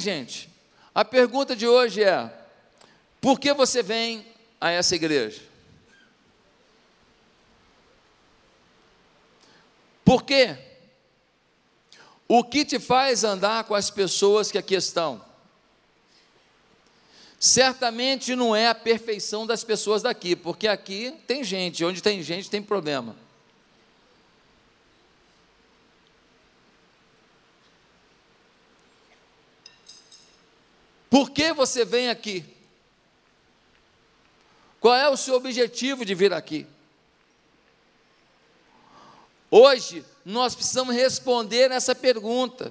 Gente? A pergunta de hoje é: por que você vem a essa igreja? Por quê? O que te faz andar com as pessoas que aqui estão? Certamente não é a perfeição das pessoas daqui, porque aqui tem gente, onde tem gente tem problema. Por que você vem aqui? Qual é o seu objetivo de vir aqui? Hoje nós precisamos responder essa pergunta.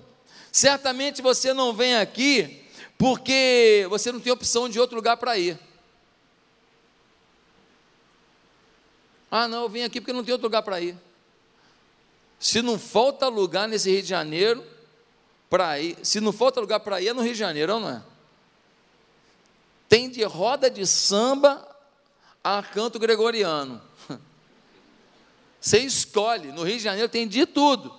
Certamente você não vem aqui porque você não tem opção de outro lugar para ir. Ah, não, eu vim aqui porque não tem outro lugar para ir. Se não falta lugar nesse Rio de Janeiro para ir, se não falta lugar para ir, é no Rio de Janeiro, não é? Tem de roda de samba a canto gregoriano. Você escolhe, no Rio de Janeiro tem de tudo.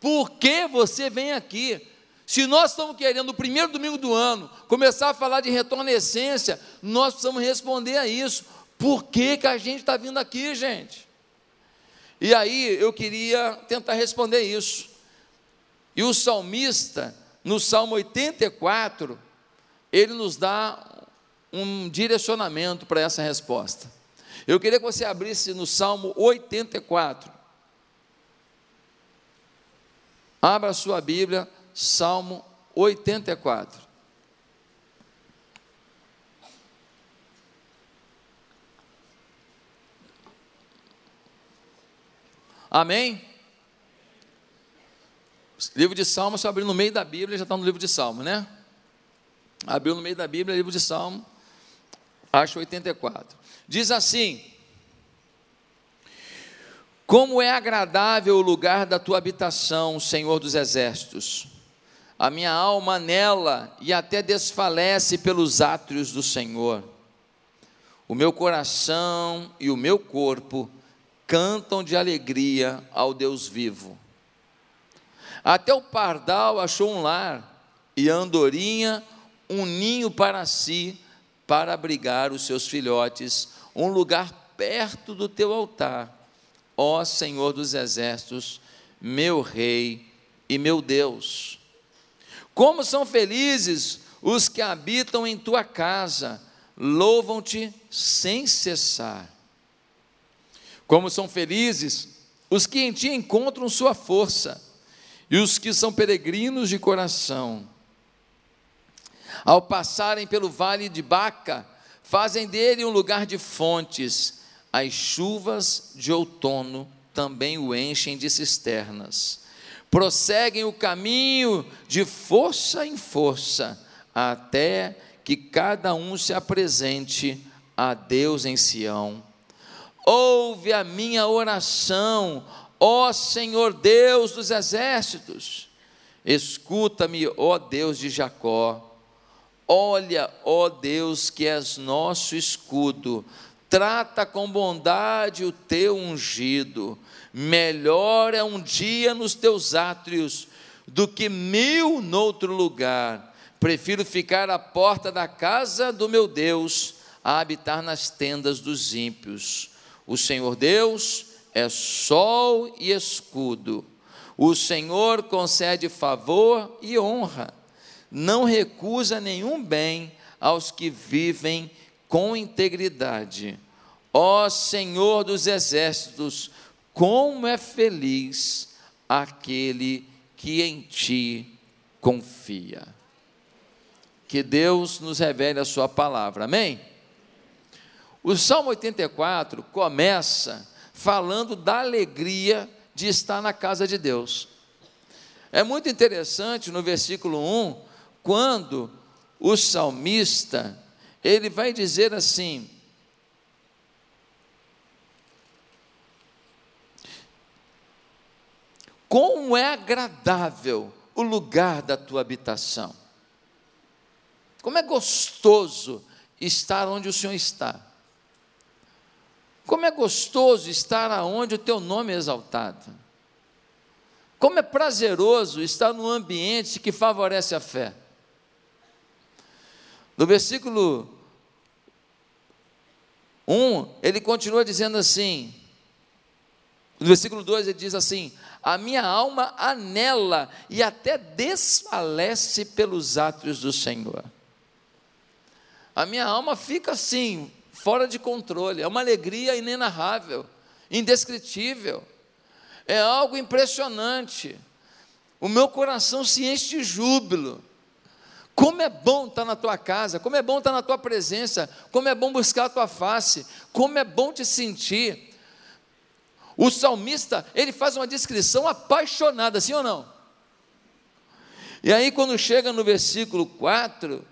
Por que você vem aqui? Se nós estamos querendo, no primeiro domingo do ano, começar a falar de essência, nós precisamos responder a isso. Por que, que a gente está vindo aqui, gente? E aí eu queria tentar responder isso. E o salmista, no Salmo 84, ele nos dá um direcionamento para essa resposta. Eu queria que você abrisse no Salmo 84. Abra sua Bíblia, Salmo 84. Amém? Livro de Salmo, se abrir no meio da Bíblia, já está no livro de Salmo, né? Abriu no meio da Bíblia, livro de Salmo, acho 84. Diz assim: Como é agradável o lugar da tua habitação, Senhor dos exércitos. A minha alma nela e até desfalece pelos átrios do Senhor. O meu coração e o meu corpo cantam de alegria ao Deus vivo. Até o pardal achou um lar, e a andorinha um ninho para si, para abrigar os seus filhotes, um lugar perto do teu altar, ó Senhor dos exércitos, meu Rei e meu Deus. Como são felizes os que habitam em tua casa, louvam-te sem cessar. Como são felizes os que em ti encontram sua força, e os que são peregrinos de coração ao passarem pelo vale de Baca, fazem dele um lugar de fontes. As chuvas de outono também o enchem de cisternas. Prosseguem o caminho de força em força, até que cada um se apresente a Deus em Sião. Ouve a minha oração, ó Senhor Deus dos exércitos. Escuta-me, ó Deus de Jacó Olha, ó Deus, que és nosso escudo, trata com bondade o teu ungido. Melhor é um dia nos teus átrios do que mil noutro lugar. Prefiro ficar à porta da casa do meu Deus a habitar nas tendas dos ímpios. O Senhor Deus é sol e escudo. O Senhor concede favor e honra não recusa nenhum bem aos que vivem com integridade. Ó Senhor dos exércitos, como é feliz aquele que em ti confia. Que Deus nos revele a sua palavra. Amém? O Salmo 84 começa falando da alegria de estar na casa de Deus. É muito interessante no versículo 1 quando o salmista, ele vai dizer assim: Como é agradável o lugar da tua habitação. Como é gostoso estar onde o Senhor está. Como é gostoso estar aonde o teu nome é exaltado. Como é prazeroso estar num ambiente que favorece a fé. No versículo 1, ele continua dizendo assim, no versículo 2 ele diz assim: A minha alma anela e até desfalece pelos átrios do Senhor. A minha alma fica assim, fora de controle, é uma alegria inenarrável, indescritível, é algo impressionante. O meu coração se enche de júbilo. Como é bom estar na tua casa, como é bom estar na tua presença, como é bom buscar a tua face, como é bom te sentir. O salmista, ele faz uma descrição apaixonada, sim ou não? E aí, quando chega no versículo 4,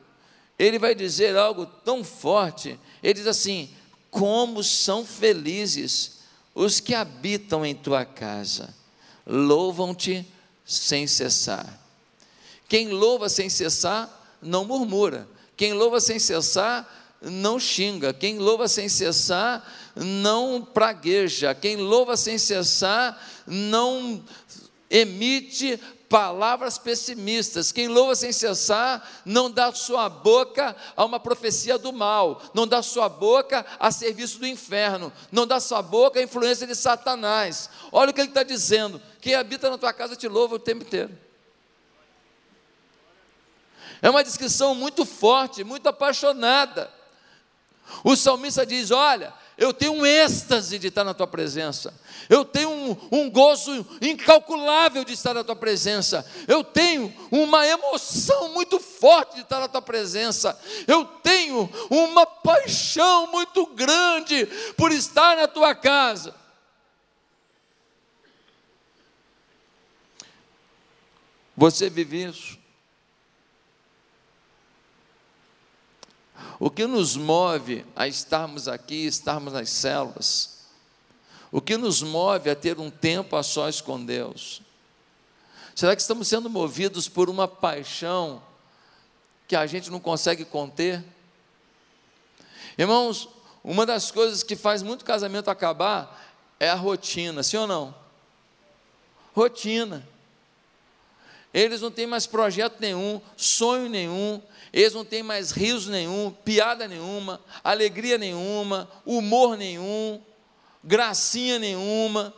ele vai dizer algo tão forte. Ele diz assim: Como são felizes os que habitam em tua casa, louvam-te sem cessar. Quem louva sem cessar, não murmura. Quem louva sem cessar, não xinga. Quem louva sem cessar, não pragueja. Quem louva sem cessar, não emite palavras pessimistas. Quem louva sem cessar, não dá sua boca a uma profecia do mal, não dá sua boca a serviço do inferno, não dá sua boca a influência de Satanás. Olha o que ele está dizendo: quem habita na tua casa te louva o tempo inteiro. É uma descrição muito forte, muito apaixonada. O salmista diz: Olha, eu tenho um êxtase de estar na tua presença, eu tenho um, um, gozo incalculável de estar na tua presença, eu tenho uma emoção muito forte de estar na tua presença, eu tenho uma paixão muito grande por estar na tua casa. Você vive isso? O que nos move a estarmos aqui, estarmos nas células? O que nos move a ter um tempo a sós com Deus? Será que estamos sendo movidos por uma paixão que a gente não consegue conter? Irmãos, uma das coisas que faz muito casamento acabar é a rotina, sim ou não? Rotina. Eles não têm mais projeto nenhum, sonho nenhum, eles não têm mais riso nenhum, piada nenhuma, alegria nenhuma, humor nenhum, gracinha nenhuma.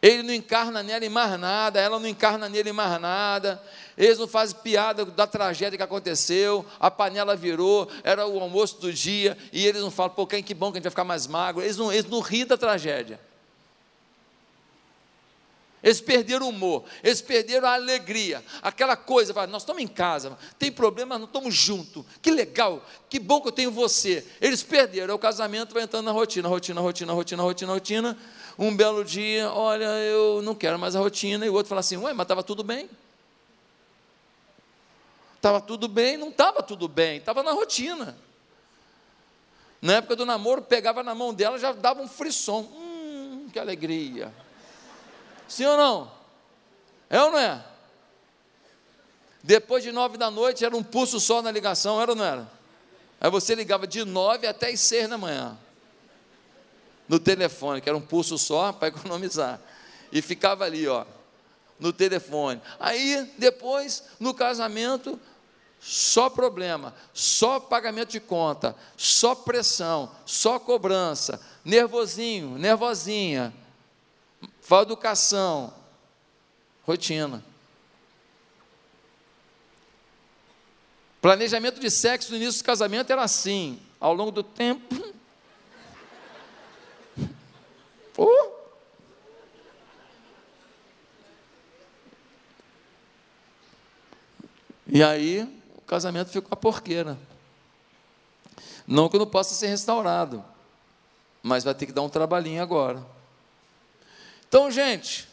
Ele não encarna nela em mais nada, ela não encarna nele em mais nada. Eles não fazem piada da tragédia que aconteceu, a panela virou, era o almoço do dia, e eles não falam, pô, que bom que a gente vai ficar mais magro. Eles não, eles não riem da tragédia. Eles perderam o humor, eles perderam a alegria, aquela coisa, nós estamos em casa, tem problema, nós estamos juntos, que legal, que bom que eu tenho você. Eles perderam, o casamento vai entrando na rotina, rotina, rotina, rotina, rotina, rotina. Um belo dia, olha, eu não quero mais a rotina, e o outro fala assim, ué, mas estava tudo bem. Estava tudo bem, não estava tudo bem, estava na rotina. Na época do namoro, pegava na mão dela, já dava um frisson, hum, que alegria. Sim ou não? É ou não é? Depois de nove da noite era um pulso só na ligação, era ou não era? Aí você ligava de nove até as seis da manhã. No telefone, que era um pulso só para economizar. E ficava ali, ó, no telefone. Aí, depois, no casamento, só problema, só pagamento de conta, só pressão, só cobrança, nervosinho, nervosinha, Fala educação, rotina. Planejamento de sexo no início do casamento era assim, ao longo do tempo. Oh. E aí o casamento ficou a porqueira. Não que não possa ser restaurado, mas vai ter que dar um trabalhinho agora. Então, gente,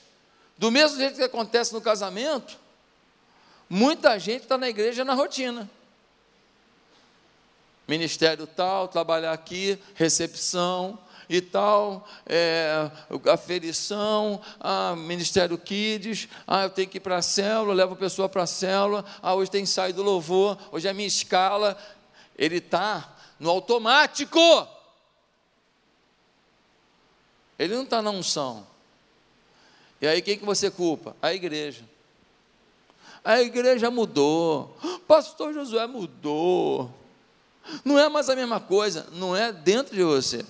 do mesmo jeito que acontece no casamento, muita gente está na igreja na rotina. Ministério tal, trabalhar aqui, recepção e tal, é, aferição, ah, Ministério Kids, ah, eu tenho que ir para a célula, levo a pessoa para a célula, ah, hoje tem ensaio do louvor, hoje é a minha escala. Ele está no automático. Ele não está na unção. E aí quem que você culpa? A igreja. A igreja mudou. Pastor Josué mudou. Não é mais a mesma coisa, não é dentro de você.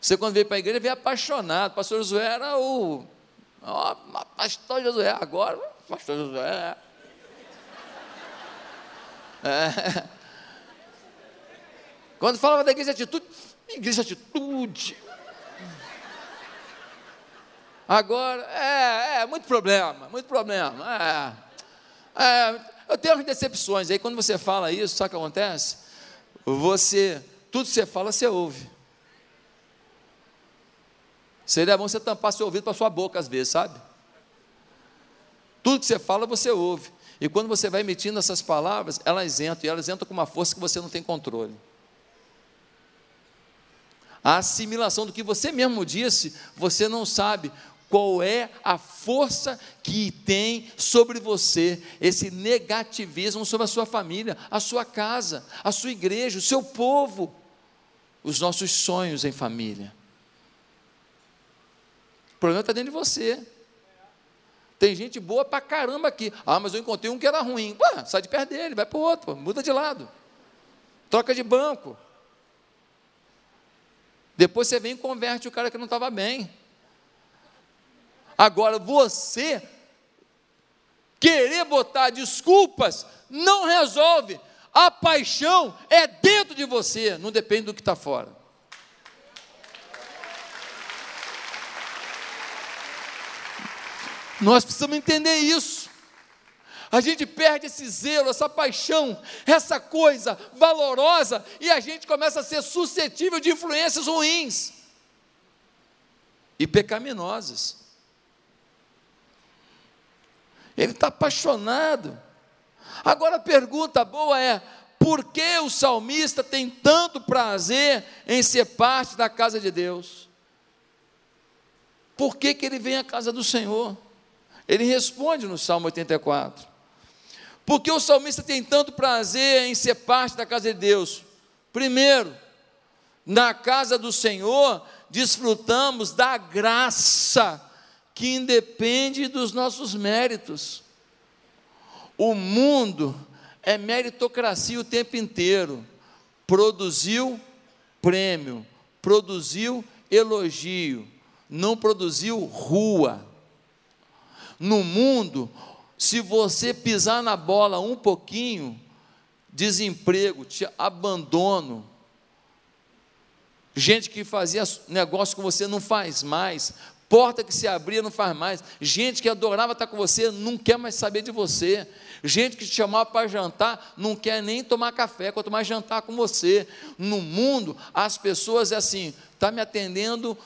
Você, quando veio para a igreja, veio apaixonado. Pastor Josué era o. Ó, pastor Josué, agora, pastor Josué. É. Quando falava da igreja de atitude, igreja de atitude. Agora, é, é, muito problema, muito problema. É, é, eu tenho as decepções. Aí quando você fala isso, sabe o que acontece? Você, tudo que você fala, você ouve. Seria bom você tampar seu ouvido para sua boca às vezes, sabe? Tudo que você fala, você ouve. E quando você vai emitindo essas palavras, elas entram, e elas entram com uma força que você não tem controle. A assimilação do que você mesmo disse, você não sabe qual é a força que tem sobre você, esse negativismo sobre a sua família, a sua casa, a sua igreja, o seu povo, os nossos sonhos em família. O problema está dentro de você. Tem gente boa pra caramba aqui. Ah, mas eu encontrei um que era ruim. Ué, sai de perto dele, vai para o outro, muda de lado. Troca de banco. Depois você vem e converte o cara que não estava bem. Agora, você querer botar desculpas não resolve. A paixão é dentro de você, não depende do que está fora. Nós precisamos entender isso. A gente perde esse zelo, essa paixão, essa coisa valorosa, e a gente começa a ser suscetível de influências ruins e pecaminosas. Ele está apaixonado. Agora a pergunta boa é: por que o salmista tem tanto prazer em ser parte da casa de Deus? Por que, que ele vem à casa do Senhor? Ele responde no Salmo 84. Por que o salmista tem tanto prazer em ser parte da casa de Deus? Primeiro, na casa do Senhor, desfrutamos da graça que independe dos nossos méritos. O mundo é meritocracia o tempo inteiro. Produziu prêmio, produziu elogio, não produziu rua. No mundo, se você pisar na bola um pouquinho, desemprego, te abandono. Gente que fazia negócio com você não faz mais, Porta que se abria não faz mais. Gente que adorava estar com você não quer mais saber de você. Gente que te chamava para jantar não quer nem tomar café, quanto mais jantar com você. No mundo, as pessoas é assim: está me atendendo,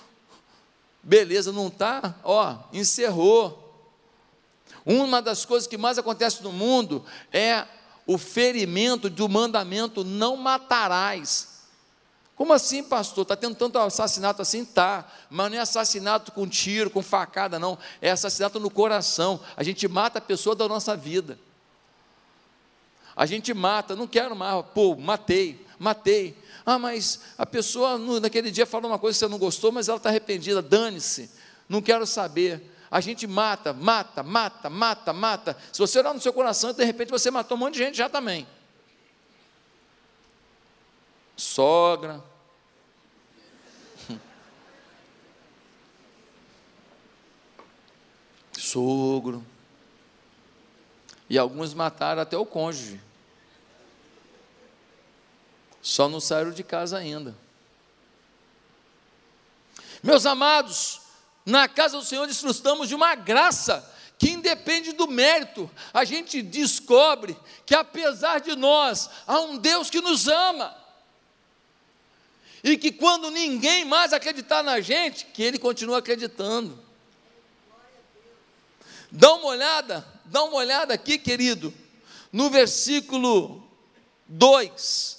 beleza, não está? Ó, encerrou. Uma das coisas que mais acontece no mundo é o ferimento do mandamento: não matarás. Como assim, pastor? Está tendo tanto assassinato assim? Tá, mas não é assassinato com tiro, com facada, não. É assassinato no coração. A gente mata a pessoa da nossa vida. A gente mata, não quero mais, pô, matei, matei. Ah, mas a pessoa naquele dia falou uma coisa que você não gostou, mas ela está arrependida, dane-se, não quero saber. A gente mata, mata, mata, mata, mata. Se você olhar no seu coração, de repente você matou um monte de gente já também. Sogra, sogro. E alguns mataram até o cônjuge. Só não saíram de casa ainda. Meus amados, na casa do Senhor desfrutamos de uma graça que independe do mérito. A gente descobre que apesar de nós, há um Deus que nos ama. E que quando ninguém mais acreditar na gente, que ele continua acreditando. Dá uma olhada, dá uma olhada aqui, querido, no versículo 2.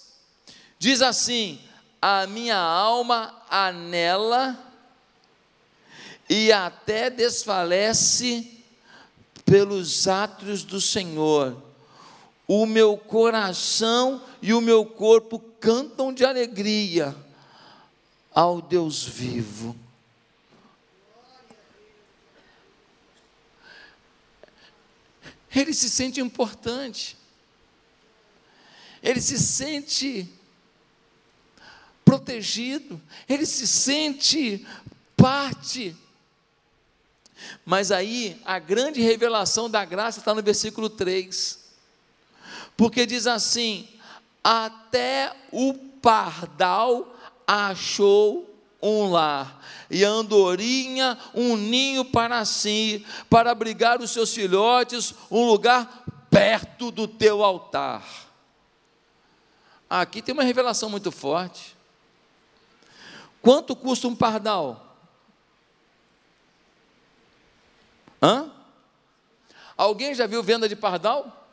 Diz assim: A minha alma anela e até desfalece pelos atos do Senhor. O meu coração e o meu corpo cantam de alegria ao Deus vivo. ele se sente importante, ele se sente protegido, ele se sente parte. Mas aí a grande revelação da graça está no versículo 3, porque diz assim: até o pardal achou um lar, e a andorinha um ninho para si, para abrigar os seus filhotes, um lugar perto do teu altar. Aqui tem uma revelação muito forte. Quanto custa um pardal? Hã? Alguém já viu venda de pardal?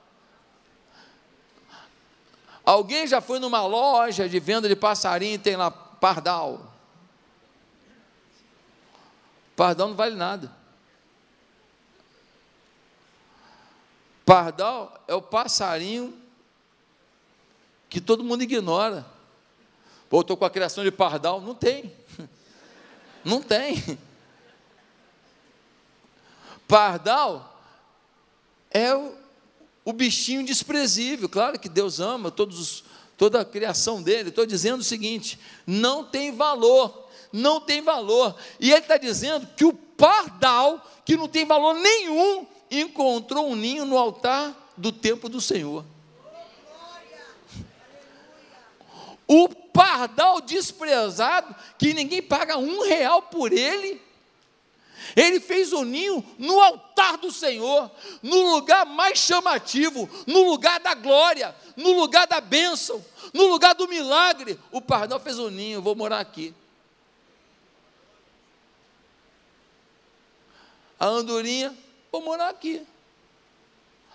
Alguém já foi numa loja de venda de passarinho e tem lá pardal? Pardal não vale nada. Pardal é o passarinho que todo mundo ignora. Voltou com a criação de pardal? Não tem. Não tem. Pardal é o, o bichinho desprezível. Claro que Deus ama todos os, toda a criação dele. Estou dizendo o seguinte: não tem valor, não tem valor. E ele está dizendo que o pardal, que não tem valor nenhum, encontrou um ninho no altar do templo do Senhor. O pardal desprezado, que ninguém paga um real por ele, ele fez o ninho no altar do Senhor, no lugar mais chamativo, no lugar da glória, no lugar da bênção, no lugar do milagre. O pardal fez o ninho, vou morar aqui. A andorinha, vou morar aqui.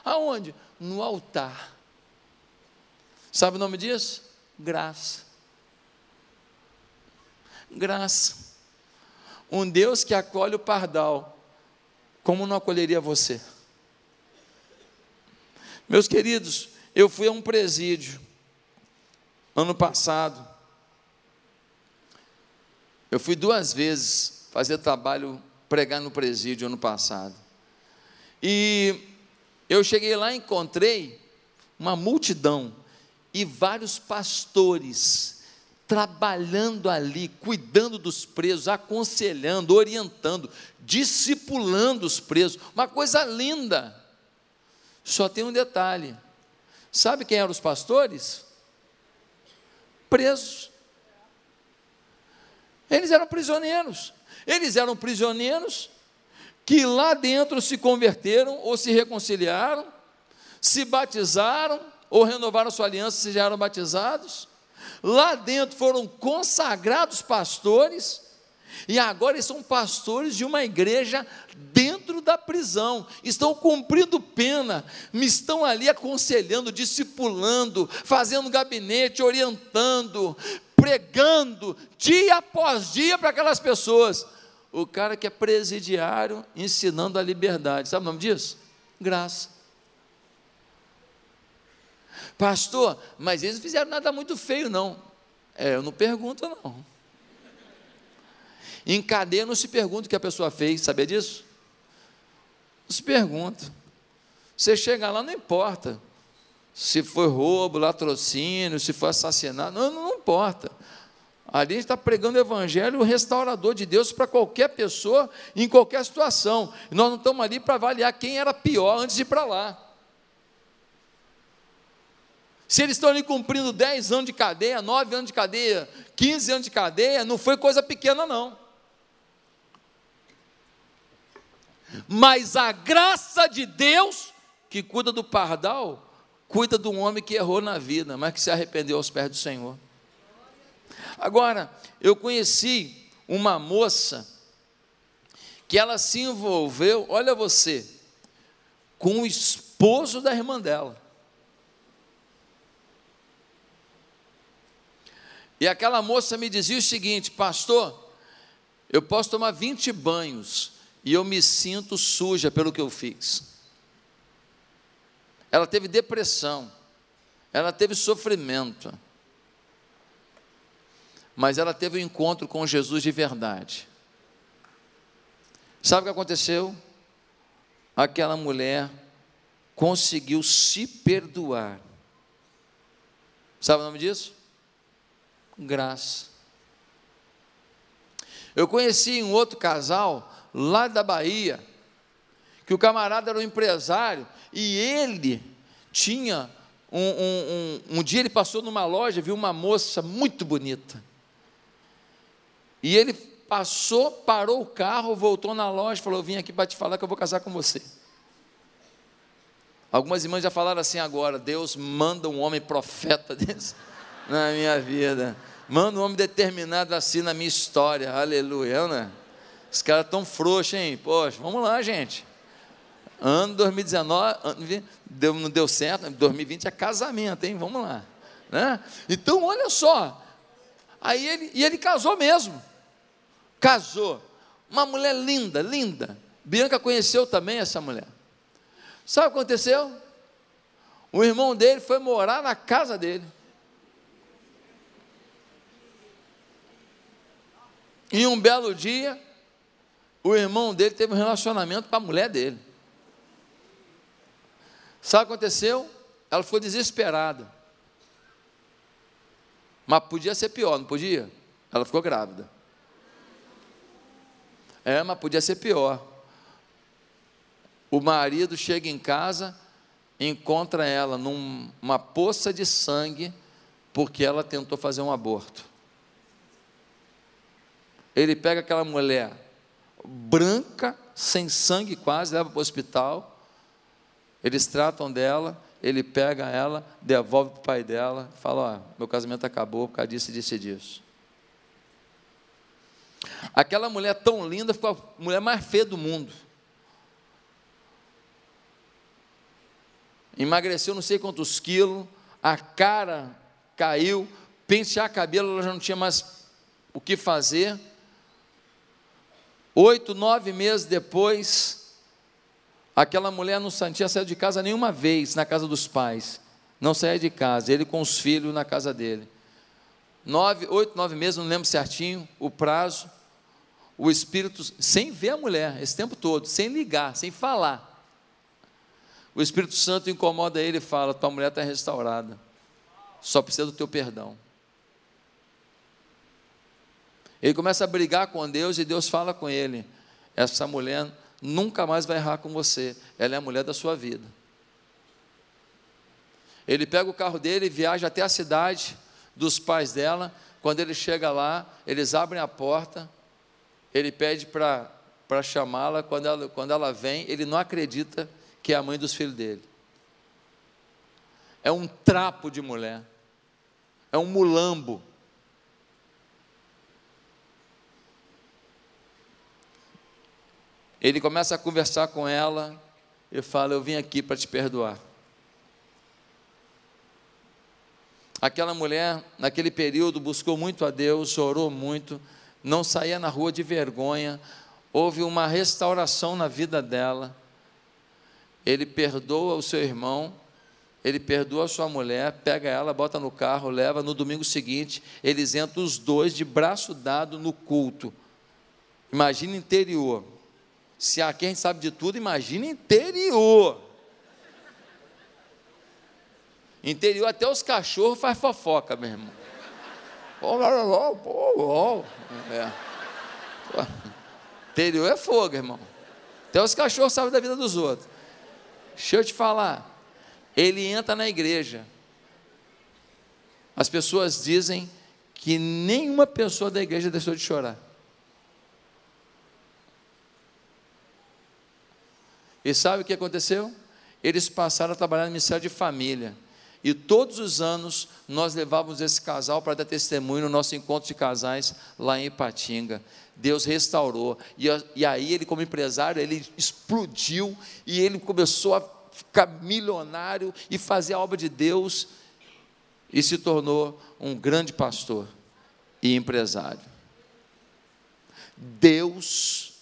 Aonde? No altar. Sabe o nome disso? Graça. Graça. Um Deus que acolhe o pardal, como não acolheria você? Meus queridos, eu fui a um presídio ano passado. Eu fui duas vezes fazer trabalho, pregar no presídio ano passado. E eu cheguei lá e encontrei uma multidão e vários pastores trabalhando ali, cuidando dos presos, aconselhando, orientando, discipulando os presos. Uma coisa linda. Só tem um detalhe. Sabe quem eram os pastores? Presos. Eles eram prisioneiros. Eles eram prisioneiros que lá dentro se converteram ou se reconciliaram, se batizaram ou renovaram sua aliança e já eram batizados Lá dentro foram consagrados pastores, e agora eles são pastores de uma igreja dentro da prisão, estão cumprindo pena, me estão ali aconselhando, discipulando, fazendo gabinete, orientando, pregando, dia após dia para aquelas pessoas. O cara que é presidiário ensinando a liberdade, sabe o nome disso? Graça. Pastor, mas eles não fizeram nada muito feio, não. É, eu não pergunto, não. Em cadeia não se pergunta o que a pessoa fez, sabia disso? Não se pergunta. Você chega lá, não importa se foi roubo, latrocínio, se foi assassinato, não, não importa. Ali a gente está pregando o Evangelho, o restaurador de Deus para qualquer pessoa, em qualquer situação. Nós não estamos ali para avaliar quem era pior antes de ir para lá. Se eles estão ali cumprindo 10 anos de cadeia, 9 anos de cadeia, 15 anos de cadeia, não foi coisa pequena, não. Mas a graça de Deus, que cuida do pardal, cuida do homem que errou na vida, mas que se arrependeu aos pés do Senhor. Agora, eu conheci uma moça que ela se envolveu, olha você, com o esposo da irmã dela. E aquela moça me dizia o seguinte: Pastor, eu posso tomar 20 banhos e eu me sinto suja pelo que eu fiz. Ela teve depressão, ela teve sofrimento, mas ela teve um encontro com Jesus de verdade. Sabe o que aconteceu? Aquela mulher conseguiu se perdoar. Sabe o nome disso? Graça. Eu conheci um outro casal lá da Bahia, que o camarada era um empresário e ele tinha um, um, um, um dia ele passou numa loja, viu uma moça muito bonita. E ele passou, parou o carro, voltou na loja falou: Eu vim aqui para te falar que eu vou casar com você. Algumas irmãs já falaram assim agora: Deus manda um homem profeta desse na minha vida. Manda um homem determinado assim na minha história. Aleluia, né? Os caras tão frouxos, hein? Poxa, vamos lá, gente. Ano 2019, deu, não deu certo, 2020 é casamento, hein? Vamos lá. Né? Então, olha só. Aí ele, e ele casou mesmo. Casou. Uma mulher linda, linda. Bianca conheceu também essa mulher. Sabe o que aconteceu? O irmão dele foi morar na casa dele. E um belo dia, o irmão dele teve um relacionamento com a mulher dele. Sabe o que aconteceu? Ela foi desesperada. Mas podia ser pior, não podia? Ela ficou grávida. É, mas podia ser pior. O marido chega em casa, encontra ela numa poça de sangue, porque ela tentou fazer um aborto. Ele pega aquela mulher branca, sem sangue quase, leva para o hospital. Eles tratam dela, ele pega ela, devolve para o pai dela, fala: Ó, meu casamento acabou por causa disso disso e disso. Aquela mulher tão linda ficou a mulher mais feia do mundo. Emagreceu não sei quantos quilos, a cara caiu, pentear cabelo, ela já não tinha mais o que fazer. Oito, nove meses depois, aquela mulher não tinha saído de casa nenhuma vez na casa dos pais. Não saía de casa, ele com os filhos na casa dele. Nove, oito, nove meses, não lembro certinho o prazo. O Espírito, sem ver a mulher, esse tempo todo, sem ligar, sem falar. O Espírito Santo incomoda ele e fala: Tua mulher está restaurada, só precisa do teu perdão. Ele começa a brigar com Deus e Deus fala com ele: essa mulher nunca mais vai errar com você, ela é a mulher da sua vida. Ele pega o carro dele e viaja até a cidade dos pais dela. Quando ele chega lá, eles abrem a porta, ele pede para chamá-la. Quando ela, quando ela vem, ele não acredita que é a mãe dos filhos dele. É um trapo de mulher, é um mulambo. Ele começa a conversar com ela e fala: Eu vim aqui para te perdoar. Aquela mulher, naquele período, buscou muito a Deus, orou muito, não saía na rua de vergonha, houve uma restauração na vida dela. Ele perdoa o seu irmão, ele perdoa a sua mulher, pega ela, bota no carro, leva. No domingo seguinte, eles entram os dois de braço dado no culto. Imagina interior. Se aqui a gente sabe de tudo, imagina interior. Interior até os cachorros faz fofoca, meu irmão. É. Interior é fogo, irmão. Até os cachorros sabem da vida dos outros. Deixa eu te falar. Ele entra na igreja. As pessoas dizem que nenhuma pessoa da igreja deixou de chorar. E sabe o que aconteceu? Eles passaram a trabalhar no Ministério de Família. E todos os anos nós levávamos esse casal para dar testemunho no nosso encontro de casais lá em Ipatinga. Deus restaurou. E, e aí ele, como empresário, ele explodiu e ele começou a ficar milionário e fazer a obra de Deus e se tornou um grande pastor e empresário. Deus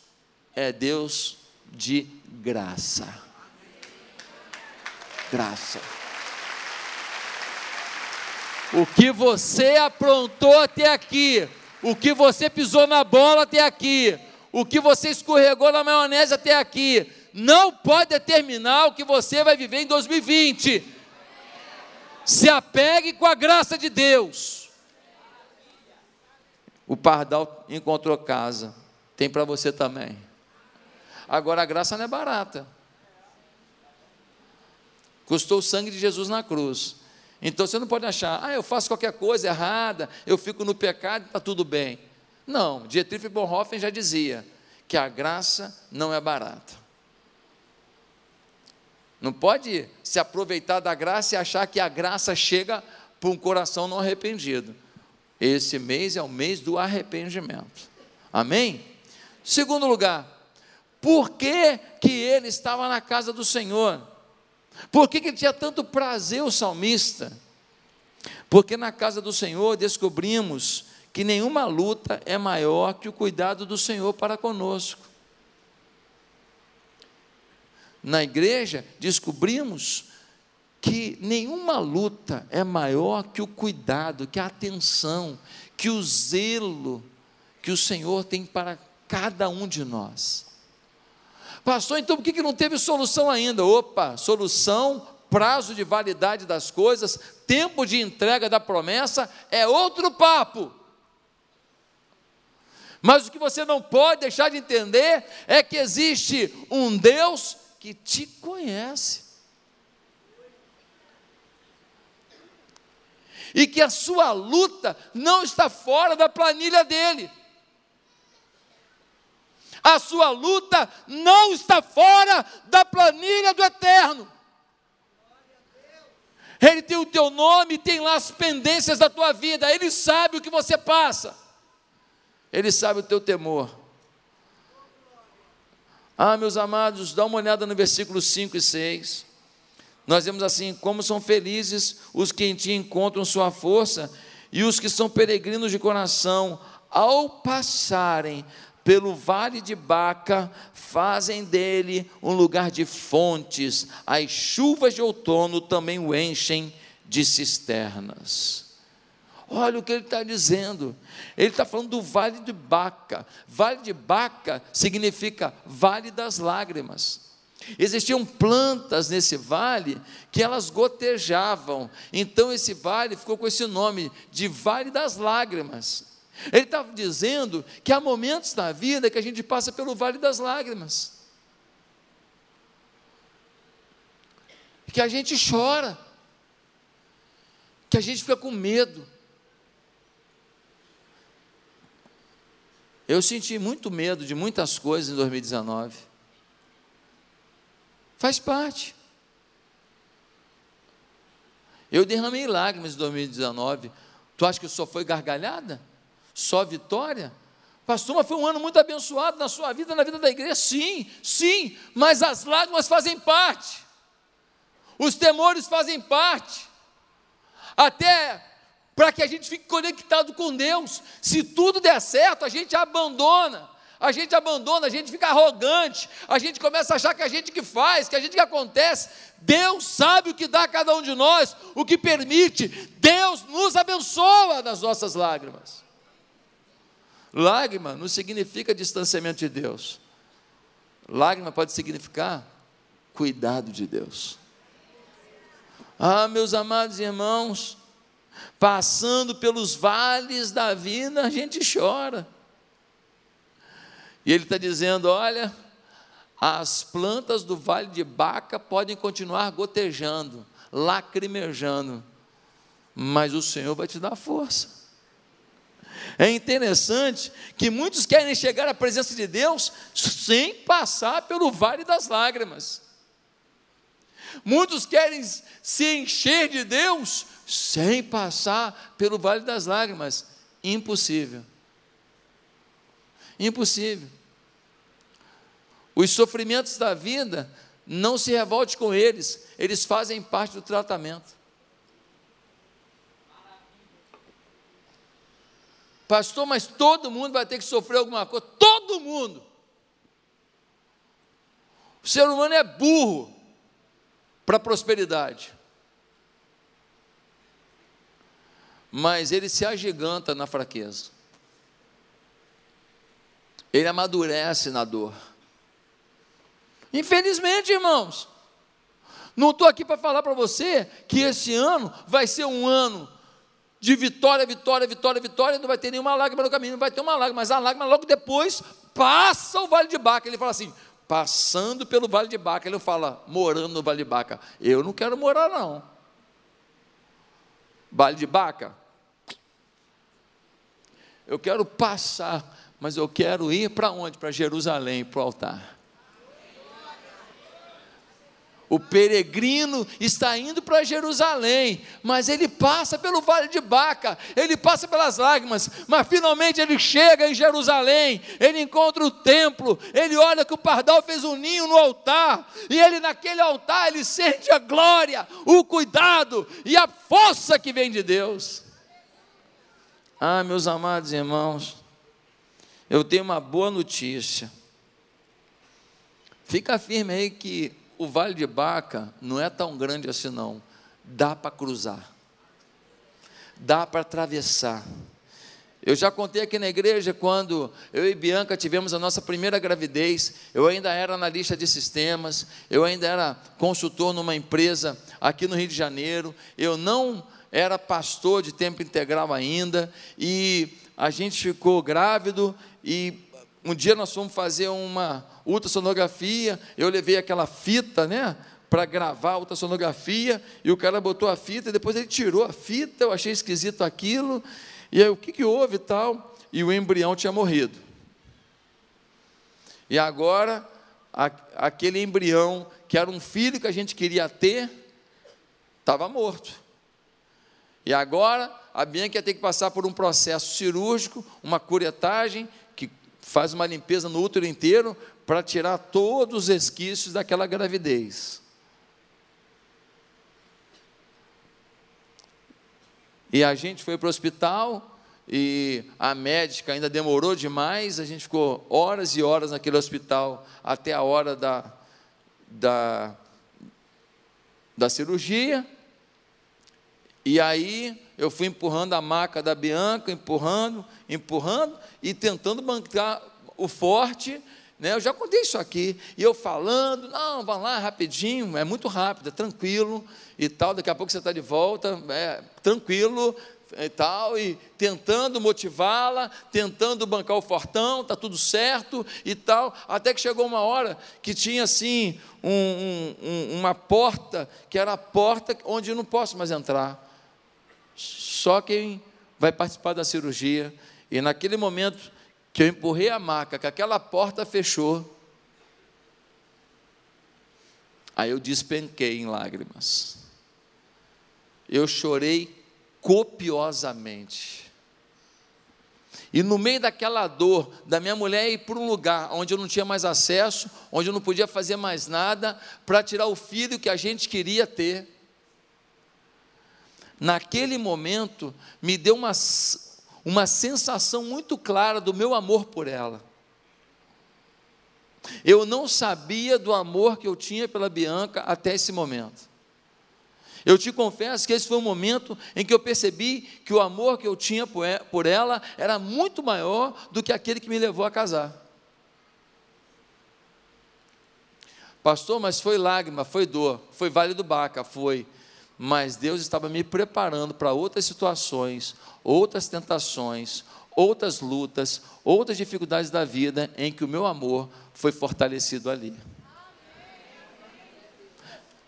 é Deus de graça. Graça. O que você aprontou até aqui, o que você pisou na bola até aqui, o que você escorregou na maionese até aqui, não pode determinar o que você vai viver em 2020. Se apegue com a graça de Deus. O pardal encontrou casa, tem para você também. Agora a graça não é barata. Custou o sangue de Jesus na cruz. Então você não pode achar, ah, eu faço qualquer coisa errada, eu fico no pecado, está tudo bem. Não, Dietrich Bonhoeffer já dizia que a graça não é barata. Não pode se aproveitar da graça e achar que a graça chega para um coração não arrependido. Esse mês é o mês do arrependimento. Amém? Segundo lugar, por que, que ele estava na casa do Senhor? Por que, que ele tinha tanto prazer, o salmista? Porque na casa do Senhor descobrimos que nenhuma luta é maior que o cuidado do Senhor para conosco. Na igreja, descobrimos que nenhuma luta é maior que o cuidado, que a atenção, que o zelo que o Senhor tem para cada um de nós. Pastor, então por que, que não teve solução ainda? Opa, solução, prazo de validade das coisas, tempo de entrega da promessa é outro papo. Mas o que você não pode deixar de entender é que existe um Deus que te conhece. E que a sua luta não está fora da planilha dele. A sua luta não está fora da planilha do eterno. Ele tem o teu nome, tem lá as pendências da tua vida, ele sabe o que você passa. Ele sabe o teu temor. Ah, meus amados, dá uma olhada no versículo 5 e 6. Nós vemos assim: como são felizes os que em ti encontram sua força e os que são peregrinos de coração, ao passarem pelo vale de Baca, fazem dele um lugar de fontes, as chuvas de outono também o enchem de cisternas. Olha o que ele está dizendo. Ele está falando do Vale de Baca. Vale de Baca significa Vale das Lágrimas. Existiam plantas nesse vale que elas gotejavam. Então esse vale ficou com esse nome de Vale das Lágrimas. Ele estava dizendo que há momentos na vida que a gente passa pelo Vale das Lágrimas. Que a gente chora. Que a gente fica com medo Eu senti muito medo de muitas coisas em 2019. Faz parte. Eu derramei lágrimas em 2019. Tu acha que só foi gargalhada? Só vitória? Pastor, mas foi um ano muito abençoado na sua vida, na vida da igreja. Sim, sim, mas as lágrimas fazem parte. Os temores fazem parte. Até para que a gente fique conectado com Deus. Se tudo der certo, a gente abandona. A gente abandona, a gente fica arrogante, a gente começa a achar que a gente que faz, que a gente que acontece. Deus sabe o que dá a cada um de nós, o que permite. Deus nos abençoa nas nossas lágrimas. Lágrima não significa distanciamento de Deus. Lágrima pode significar cuidado de Deus. Ah, meus amados irmãos, passando pelos vales da vida, a gente chora. E ele está dizendo: olha, as plantas do vale de Baca podem continuar gotejando, lacrimejando, mas o Senhor vai te dar força. É interessante que muitos querem chegar à presença de Deus sem passar pelo vale das lágrimas. Muitos querem se encher de Deus sem passar pelo vale das lágrimas. Impossível. Impossível. Os sofrimentos da vida, não se revolte com eles, eles fazem parte do tratamento. Pastor, mas todo mundo vai ter que sofrer alguma coisa. Todo mundo. O ser humano é burro para a prosperidade. Mas ele se agiganta na fraqueza. Ele amadurece na dor. Infelizmente, irmãos. Não estou aqui para falar para você que esse ano vai ser um ano de vitória, vitória, vitória, vitória, não vai ter nenhuma lágrima no caminho, não vai ter uma lágrima, mas a lágrima logo depois passa o vale de Baca. Ele fala assim: passando pelo vale de Baca, ele fala, morando no vale de Baca. Eu não quero morar, não. Vale de Baca? Eu quero passar, mas eu quero ir para onde? Para Jerusalém, para o altar. O peregrino está indo para Jerusalém, mas ele passa pelo vale de Baca, ele passa pelas lágrimas, mas finalmente ele chega em Jerusalém, ele encontra o templo, ele olha que o pardal fez um ninho no altar, e ele naquele altar ele sente a glória, o cuidado e a força que vem de Deus. Ah, meus amados irmãos, eu tenho uma boa notícia. Fica firme aí que o Vale de Baca não é tão grande assim, não. Dá para cruzar, dá para atravessar. Eu já contei aqui na igreja quando eu e Bianca tivemos a nossa primeira gravidez. Eu ainda era analista de sistemas, eu ainda era consultor numa empresa aqui no Rio de Janeiro. Eu não era pastor de tempo integral ainda, e a gente ficou grávido e um dia nós fomos fazer uma ultrassonografia, eu levei aquela fita, né? Para gravar a ultrassonografia, e o cara botou a fita, e depois ele tirou a fita, eu achei esquisito aquilo, e aí o que, que houve e tal? E o embrião tinha morrido. E agora, a, aquele embrião, que era um filho que a gente queria ter, estava morto. E agora, a Bianca ia ter que passar por um processo cirúrgico, uma curetagem, faz uma limpeza no útero inteiro para tirar todos os resquícios daquela gravidez. E a gente foi para o hospital e a médica ainda demorou demais, a gente ficou horas e horas naquele hospital até a hora da, da, da cirurgia. E aí eu fui empurrando a maca da Bianca, empurrando, empurrando e tentando bancar o forte. Né? Eu já contei isso aqui. E eu falando, não, vá lá rapidinho, é muito rápido, é tranquilo e tal. Daqui a pouco você está de volta, é tranquilo e tal, e tentando motivá-la, tentando bancar o fortão, está tudo certo e tal, até que chegou uma hora que tinha assim um, um, uma porta, que era a porta onde eu não posso mais entrar. Só quem vai participar da cirurgia. E naquele momento que eu empurrei a maca, que aquela porta fechou, aí eu despenquei em lágrimas. Eu chorei copiosamente. E no meio daquela dor da minha mulher ir para um lugar onde eu não tinha mais acesso, onde eu não podia fazer mais nada, para tirar o filho que a gente queria ter naquele momento, me deu uma, uma sensação muito clara do meu amor por ela. Eu não sabia do amor que eu tinha pela Bianca até esse momento. Eu te confesso que esse foi o momento em que eu percebi que o amor que eu tinha por ela era muito maior do que aquele que me levou a casar. Pastor, mas foi lágrima, foi dor, foi vale do Baca, foi mas Deus estava me preparando para outras situações, outras tentações, outras lutas, outras dificuldades da vida em que o meu amor foi fortalecido ali.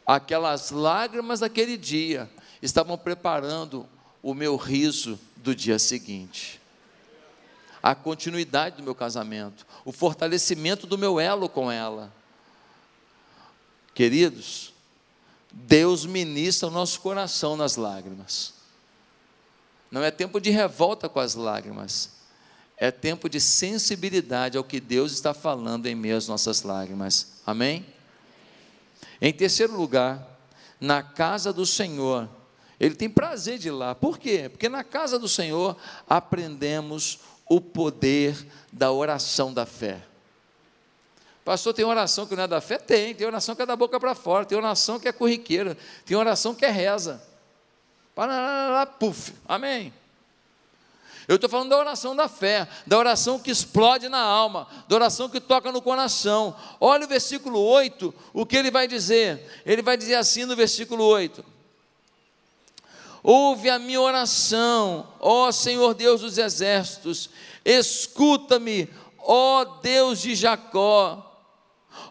Aquelas lágrimas daquele dia estavam preparando o meu riso do dia seguinte. A continuidade do meu casamento, o fortalecimento do meu elo com ela. Queridos, Deus ministra o nosso coração nas lágrimas. Não é tempo de revolta com as lágrimas, é tempo de sensibilidade ao que Deus está falando em meio às nossas lágrimas. Amém? Em terceiro lugar, na casa do Senhor, ele tem prazer de ir lá. Por quê? Porque na casa do Senhor aprendemos o poder da oração da fé. Pastor, tem oração que não é da fé? Tem. Tem oração que é da boca para fora. Tem oração que é corriqueira. Tem oração que é reza. Parará, puf. Amém. Eu estou falando da oração da fé, da oração que explode na alma, da oração que toca no coração. Olha o versículo 8, o que ele vai dizer. Ele vai dizer assim no versículo 8: Ouve a minha oração, ó Senhor Deus dos exércitos, escuta-me, ó Deus de Jacó.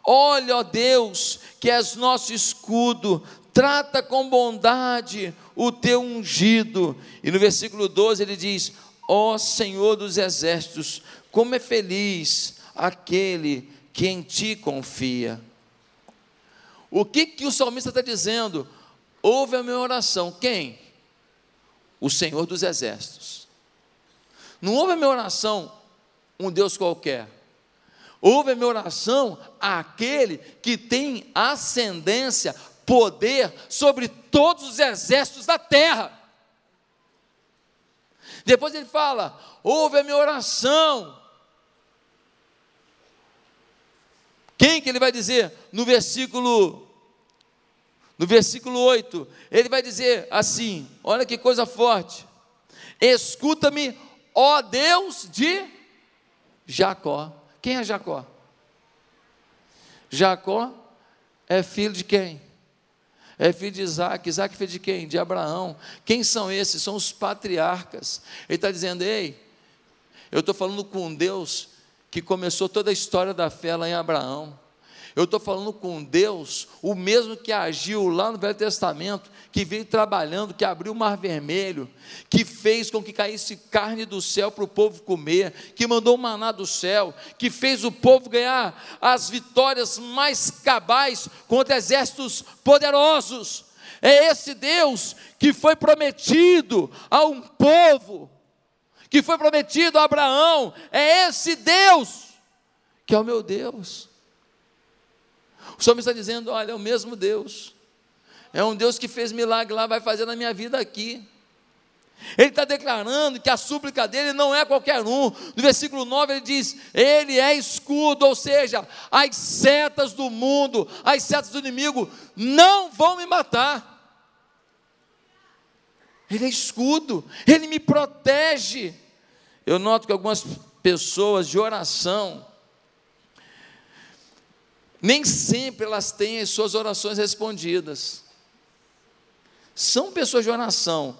Olha, ó Deus, que és nosso escudo, trata com bondade o teu ungido. E no versículo 12 ele diz: Ó Senhor dos exércitos, como é feliz aquele que em ti confia. O que, que o salmista está dizendo? Ouve a minha oração. Quem? O Senhor dos exércitos. Não ouve a minha oração um Deus qualquer. Ouve a minha oração aquele que tem ascendência, poder sobre todos os exércitos da terra. Depois ele fala: ouve a minha oração. Quem que ele vai dizer? No versículo no versículo 8, ele vai dizer assim: olha que coisa forte. Escuta-me, ó Deus de Jacó. Quem é Jacó? Jacó é filho de quem? é filho de Isaac, Isaac é filho de quem? De Abraão. Quem são esses? São os patriarcas. Ele está dizendo: ei, eu estou falando com Deus que começou toda a história da fé lá em Abraão. Eu estou falando com Deus, o mesmo que agiu lá no Velho Testamento, que veio trabalhando, que abriu o mar vermelho, que fez com que caísse carne do céu para o povo comer, que mandou maná do céu, que fez o povo ganhar as vitórias mais cabais contra exércitos poderosos. É esse Deus que foi prometido a um povo, que foi prometido a Abraão, é esse Deus que é o meu Deus. O me está dizendo: olha, é o mesmo Deus, é um Deus que fez milagre lá, vai fazer na minha vida aqui. Ele está declarando que a súplica dele não é qualquer um. No versículo 9 ele diz: Ele é escudo, ou seja, as setas do mundo, as setas do inimigo não vão me matar. Ele é escudo, ele me protege. Eu noto que algumas pessoas de oração, nem sempre elas têm as suas orações respondidas. São pessoas de oração,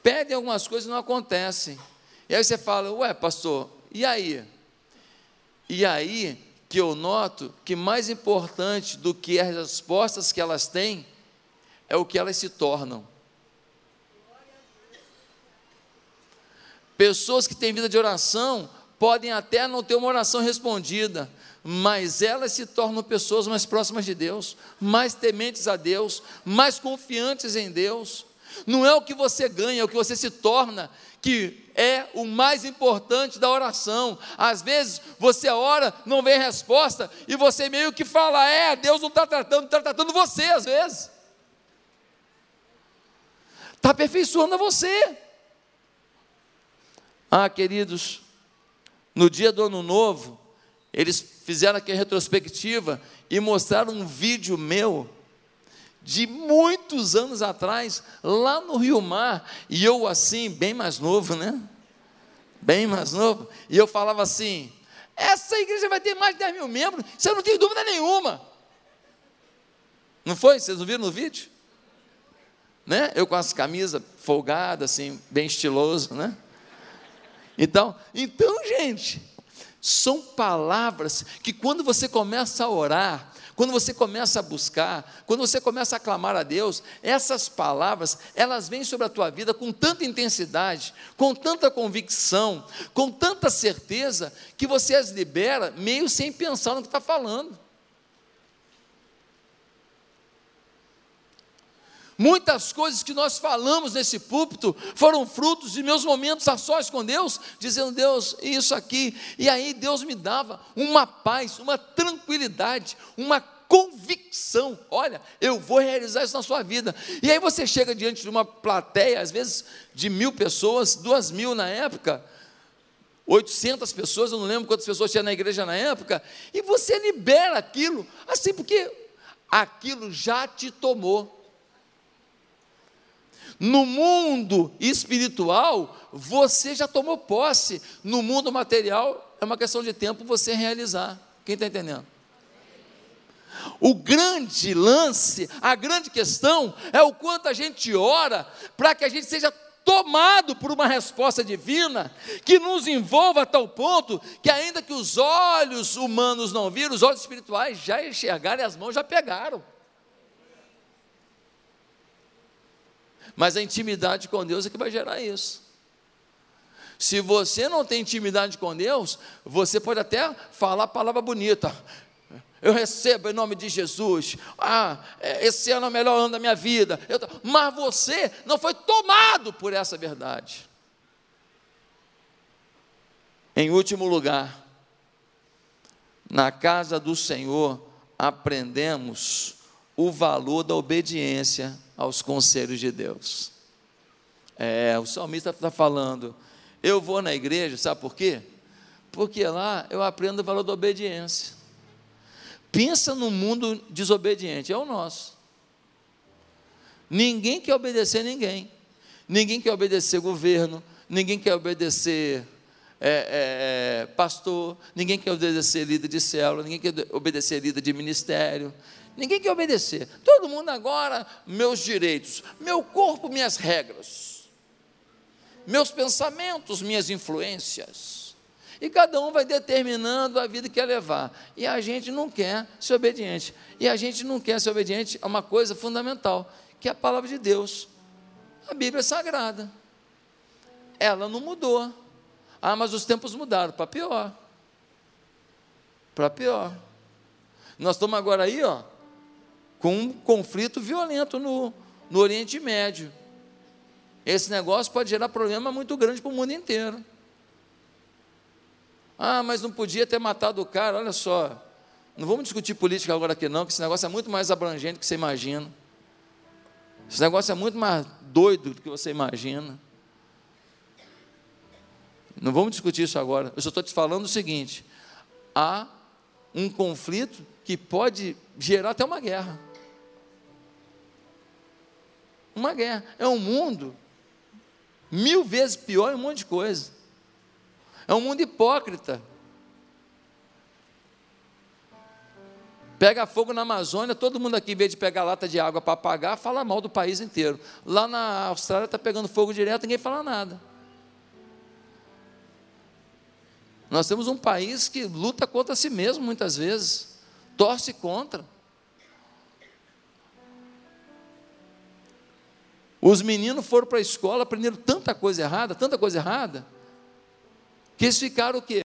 pedem algumas coisas e não acontecem. E aí você fala, ué, pastor, e aí? E aí que eu noto que mais importante do que as respostas que elas têm é o que elas se tornam. Pessoas que têm vida de oração podem até não ter uma oração respondida, mas elas se tornam pessoas mais próximas de Deus, mais tementes a Deus, mais confiantes em Deus. Não é o que você ganha, é o que você se torna, que é o mais importante da oração. Às vezes você ora, não vem resposta, e você meio que fala: é, Deus não está tratando, está tratando você às vezes. Está aperfeiçoando você. Ah, queridos, no dia do ano novo, eles fizeram aqui a retrospectiva e mostraram um vídeo meu de muitos anos atrás, lá no Rio Mar, e eu assim, bem mais novo, né? Bem mais novo, e eu falava assim: essa igreja vai ter mais de 10 mil membros, você não tem dúvida nenhuma. Não foi? Vocês não viram no vídeo? Né? Eu com as camisas folgadas, assim, bem estiloso, né? Então, então, gente, são palavras que quando você começa a orar, quando você começa a buscar, quando você começa a clamar a Deus, essas palavras, elas vêm sobre a tua vida com tanta intensidade, com tanta convicção, com tanta certeza, que você as libera meio sem pensar no que está falando. Muitas coisas que nós falamos nesse púlpito foram frutos de meus momentos a sós com Deus, dizendo, Deus, isso aqui. E aí Deus me dava uma paz, uma tranquilidade, uma convicção: olha, eu vou realizar isso na sua vida. E aí você chega diante de uma plateia, às vezes de mil pessoas, duas mil na época. 800 pessoas, eu não lembro quantas pessoas tinha na igreja na época, e você libera aquilo, assim, porque aquilo já te tomou. No mundo espiritual, você já tomou posse. No mundo material, é uma questão de tempo você realizar. Quem está entendendo? O grande lance, a grande questão é o quanto a gente ora para que a gente seja tomado por uma resposta divina que nos envolva a tal ponto que, ainda que os olhos humanos não viram, os olhos espirituais já enxergaram e as mãos já pegaram. Mas a intimidade com Deus é que vai gerar isso. Se você não tem intimidade com Deus, você pode até falar palavra bonita. Eu recebo em nome de Jesus. Ah, é, esse ano é o melhor ano da minha vida. Eu, mas você não foi tomado por essa verdade. Em último lugar, na casa do Senhor aprendemos o valor da obediência aos conselhos de Deus. É, o salmista está falando, eu vou na igreja, sabe por quê? Porque lá eu aprendo o valor da obediência. Pensa no mundo desobediente, é o nosso. Ninguém quer obedecer ninguém. Ninguém quer obedecer governo, ninguém quer obedecer é, é, pastor, ninguém quer obedecer líder de célula, ninguém quer obedecer líder de ministério, ninguém quer obedecer. Todo mundo agora, meus direitos, meu corpo, minhas regras, meus pensamentos, minhas influências. E cada um vai determinando a vida que quer levar. E a gente não quer ser obediente. E a gente não quer ser obediente a uma coisa fundamental, que é a palavra de Deus. A Bíblia é sagrada. Ela não mudou. Ah, mas os tempos mudaram para pior. Para pior. Nós estamos agora aí, ó, com um conflito violento no, no Oriente Médio. Esse negócio pode gerar problema muito grande para o mundo inteiro. Ah, mas não podia ter matado o cara, olha só. Não vamos discutir política agora aqui, não, que esse negócio é muito mais abrangente do que você imagina. Esse negócio é muito mais doido do que você imagina. Não vamos discutir isso agora. Eu só estou te falando o seguinte: há um conflito que pode gerar até uma guerra. Uma guerra. É um mundo mil vezes pior em um monte de coisa. É um mundo hipócrita. Pega fogo na Amazônia, todo mundo aqui, em vez de pegar lata de água para apagar, fala mal do país inteiro. Lá na Austrália está pegando fogo direto, ninguém fala nada. Nós temos um país que luta contra si mesmo muitas vezes, torce contra. Os meninos foram para a escola, aprenderam tanta coisa errada, tanta coisa errada, que eles ficaram o quê?